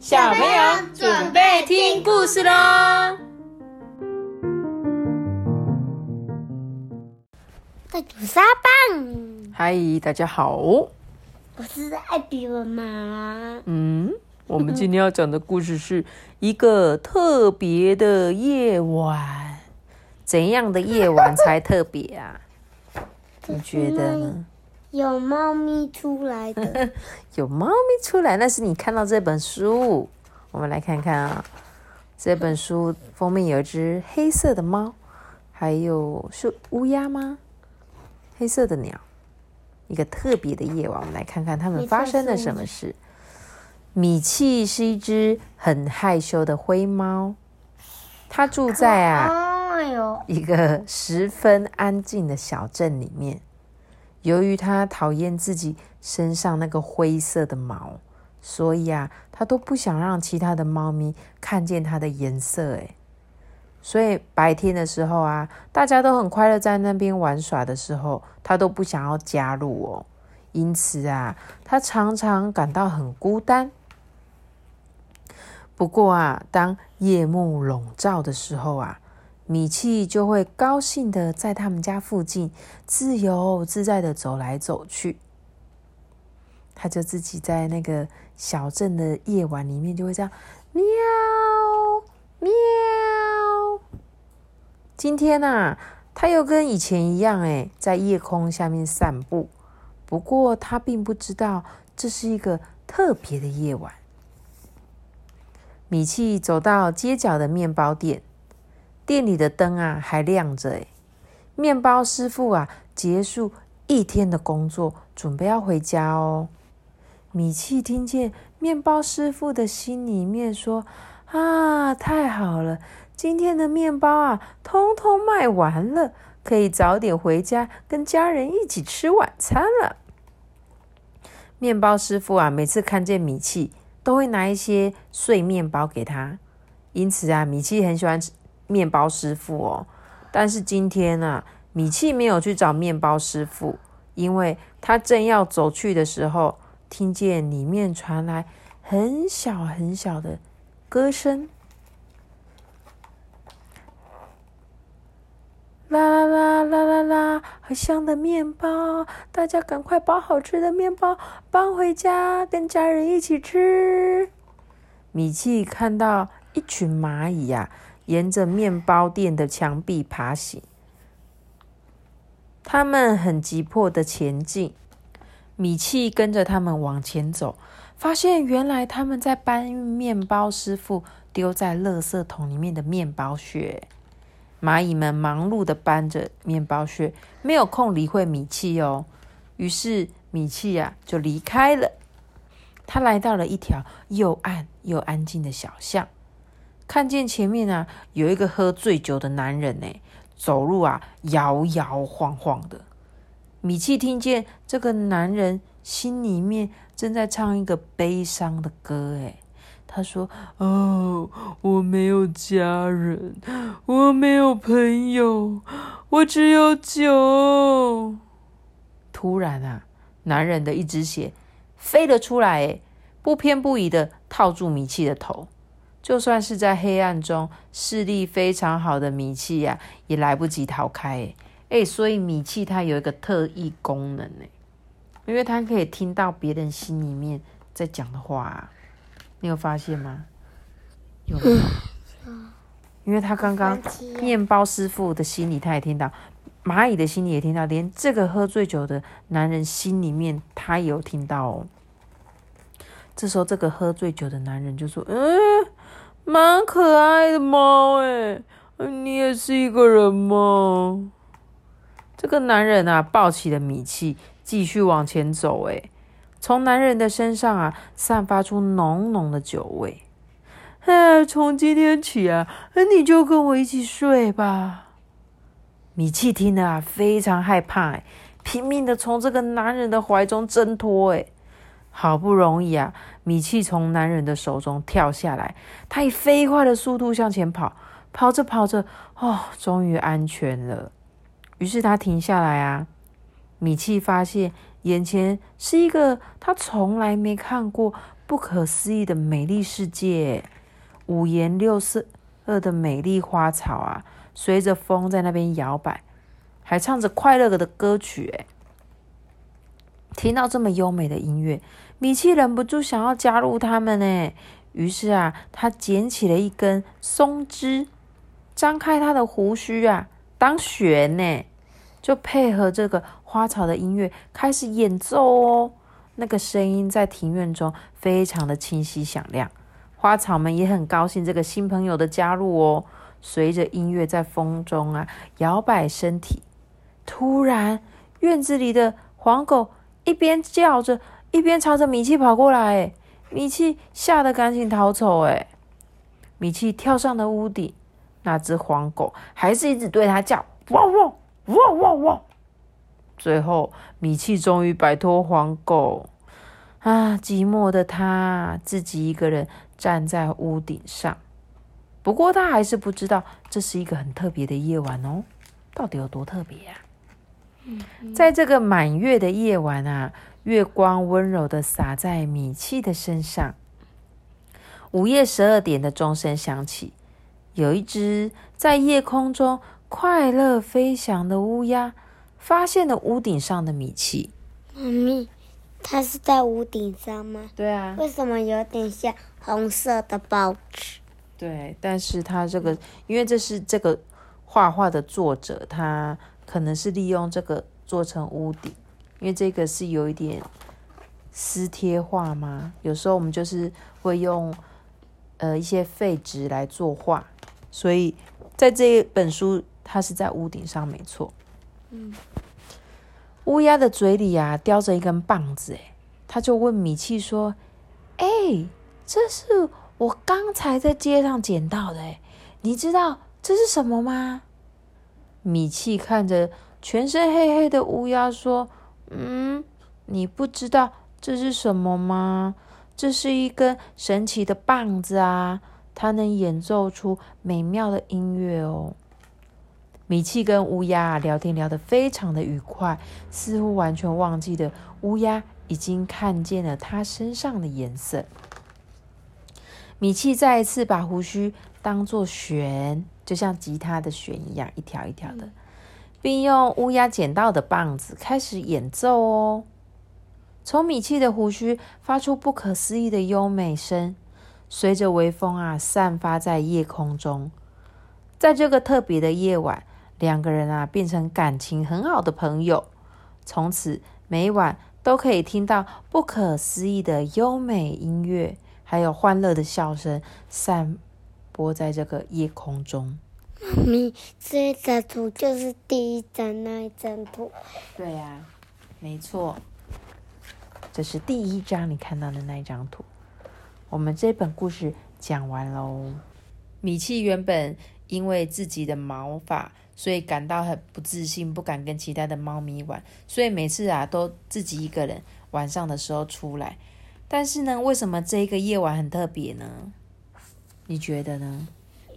小朋友准备听故事喽！在煮沙棒，嗨，大家好。我是艾比文妈妈。嗯，我们今天要讲的故事是一个特别的夜晚。怎样的夜晚才特别啊？你觉得呢？有猫咪出来的，有猫咪出来，那是你看到这本书。我们来看看啊，这本书封面有一只黑色的猫，还有是乌鸦吗？黑色的鸟，一个特别的夜晚，我们来看看他们发生了什么事。米奇是一只很害羞的灰猫，它住在啊一个十分安静的小镇里面。由于他讨厌自己身上那个灰色的毛，所以啊，他都不想让其他的猫咪看见它的颜色。诶，所以白天的时候啊，大家都很快乐在那边玩耍的时候，他都不想要加入哦。因此啊，他常常感到很孤单。不过啊，当夜幕笼罩的时候啊，米奇就会高兴的在他们家附近自由自在的走来走去。他就自己在那个小镇的夜晚里面，就会这样喵喵。今天呐，他又跟以前一样，哎，在夜空下面散步。不过他并不知道这是一个特别的夜晚。米奇走到街角的面包店。店里的灯啊还亮着诶，面包师傅啊结束一天的工作，准备要回家哦。米奇听见面包师傅的心里面说：“啊，太好了，今天的面包啊，通通卖完了，可以早点回家跟家人一起吃晚餐了。”面包师傅啊，每次看见米奇，都会拿一些碎面包给他，因此啊，米奇很喜欢吃。面包师傅哦，但是今天呢，米奇没有去找面包师傅，因为他正要走去的时候，听见里面传来很小很小的歌声，啦啦啦啦啦啦，好香的面包，大家赶快把好吃的面包搬回家，跟家人一起吃。米奇看到一群蚂蚁呀。沿着面包店的墙壁爬行，他们很急迫的前进。米奇跟着他们往前走，发现原来他们在搬运面包师傅丢在垃圾桶里面的面包屑。蚂蚁们忙碌的搬着面包屑，没有空理会米奇哦。于是米奇呀就离开了。他来到了一条又暗又安静的小巷。看见前面啊，有一个喝醉酒的男人呢，走路啊摇摇晃晃的。米奇听见这个男人心里面正在唱一个悲伤的歌，哎，他说：“哦，我没有家人，我没有朋友，我只有酒。”突然啊，男人的一只鞋飞了出来，不偏不倚的套住米奇的头。就算是在黑暗中视力非常好的米奇呀，也来不及逃开哎！所以米奇它有一个特异功能哎，因为它可以听到别人心里面在讲的话，你有发现吗？有没有？因为他刚刚面包师傅的心里他也听到，蚂蚁的心里也听到，连这个喝醉酒的男人心里面他也有听到哦。这时候，这个喝醉酒的男人就说：“嗯。”蛮可爱的猫哎，你也是一个人吗？这个男人啊，抱起了米奇，继续往前走。哎，从男人的身上啊，散发出浓浓的酒味。哎，从今天起啊，你就跟我一起睡吧。米奇听了啊，非常害怕，哎，拼命的从这个男人的怀中挣脱。哎。好不容易啊，米奇从男人的手中跳下来，他以飞快的速度向前跑，跑着跑着，哦，终于安全了。于是他停下来啊，米奇发现眼前是一个他从来没看过不可思议的美丽世界，五颜六色的美丽花草啊，随着风在那边摇摆，还唱着快乐的歌曲。哎，听到这么优美的音乐，米奇忍不住想要加入他们呢。于是啊，他捡起了一根松枝，张开他的胡须啊，当弦呢，就配合这个花草的音乐开始演奏哦。那个声音在庭院中非常的清晰响亮，花草们也很高兴这个新朋友的加入哦。随着音乐在风中啊摇摆身体，突然院子里的黄狗一边叫着，一边朝着米奇跑过来，米奇吓得赶紧逃走。哎，米奇跳上了屋顶，那只黄狗还是一直对他叫，汪汪汪汪汪。最后，米奇终于摆脱黄狗啊！寂寞的他自己一个人站在屋顶上。不过，他还是不知道这是一个很特别的夜晚哦。到底有多特别呀？在这个满月的夜晚啊，月光温柔的洒在米奇的身上。午夜十二点的钟声响起，有一只在夜空中快乐飞翔的乌鸦。发现了屋顶上的米奇，妈咪，它是在屋顶上吗？对啊。为什么有点像红色的报纸？对，但是它这个，因为这是这个画画的作者，他可能是利用这个做成屋顶，因为这个是有一点撕贴画嘛。有时候我们就是会用呃一些废纸来作画，所以在这一本书，它是在屋顶上，没错。嗯，乌鸦的嘴里啊叼着一根棒子，哎，他就问米奇说：“哎，这是我刚才在街上捡到的，哎，你知道这是什么吗？”米奇看着全身黑黑的乌鸦说：“嗯，你不知道这是什么吗？这是一根神奇的棒子啊，它能演奏出美妙的音乐哦。”米奇跟乌鸦聊天聊得非常的愉快，似乎完全忘记了乌鸦已经看见了他身上的颜色。米奇再一次把胡须当做弦，就像吉他的弦一样，一条一条的，并用乌鸦捡到的棒子开始演奏哦。从米奇的胡须发出不可思议的优美声，随着微风啊散发在夜空中。在这个特别的夜晚。两个人啊，变成感情很好的朋友，从此每晚都可以听到不可思议的优美音乐，还有欢乐的笑声散播在这个夜空中。妈咪，这张图就是第一张那一张图。对呀，没错，这是第一张你看到的那一张图。我们这本故事讲完喽。米奇原本因为自己的毛发。所以感到很不自信，不敢跟其他的猫咪玩，所以每次啊都自己一个人晚上的时候出来。但是呢，为什么这一个夜晚很特别呢？你觉得呢？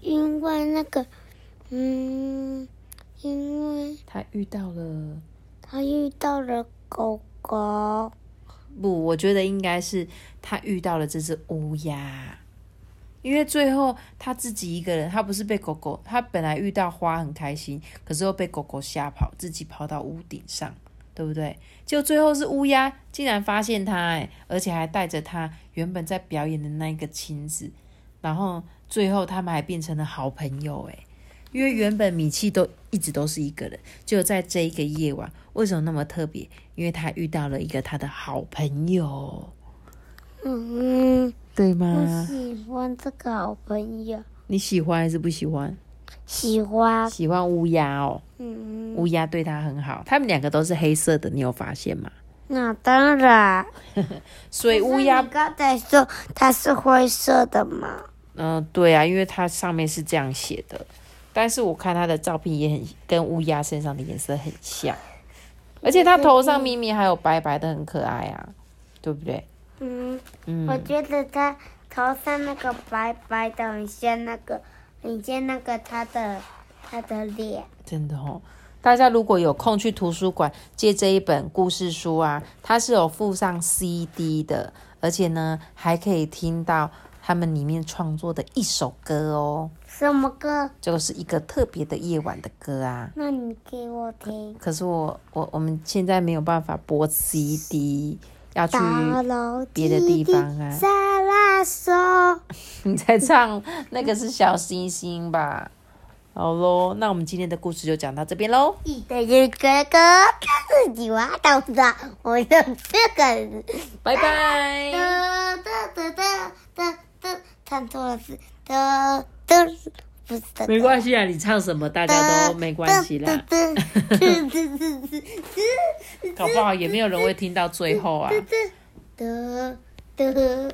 因为那个，嗯，因为他遇到了，他遇到了狗狗。不，我觉得应该是他遇到了这只乌鸦。因为最后他自己一个人，他不是被狗狗，他本来遇到花很开心，可是又被狗狗吓跑，自己跑到屋顶上，对不对？就最后是乌鸦竟然发现他，哎，而且还带着他原本在表演的那个亲子，然后最后他们还变成了好朋友，哎，因为原本米奇都一直都是一个人，就在这一个夜晚，为什么那么特别？因为他遇到了一个他的好朋友，嗯。对吗？我喜欢这个好朋友。你喜欢还是不喜欢？喜欢。喜欢乌鸦哦。嗯。乌鸦对他很好，他们两个都是黑色的，你有发现吗？那当然。所以乌鸦刚才说它是灰色的嘛？嗯，对啊，因为它上面是这样写的。但是我看它的照片也很跟乌鸦身上的颜色很像，而且它头上明明还有白白的，很可爱啊，对不对？嗯，我觉得它头上那个白白的，很像那个，很像那个它的它的脸。真的哦，大家如果有空去图书馆借这一本故事书啊，它是有附上 CD 的，而且呢，还可以听到他们里面创作的一首歌哦。什么歌？就是一个特别的夜晚的歌啊。那你给我听。可是我我我们现在没有办法播 CD，要去别的地方啊。沙拉索，你在唱那个是小星星吧？好喽，那我们今天的故事就讲到这边喽。你的一哥哥，他自己挖到的，我用这个。拜拜。唱错了字。的的，不是的。没关系啊，你唱什么大家都没关系啦。搞不好也没有人会听到最后啊。的的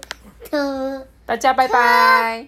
的，大家拜拜。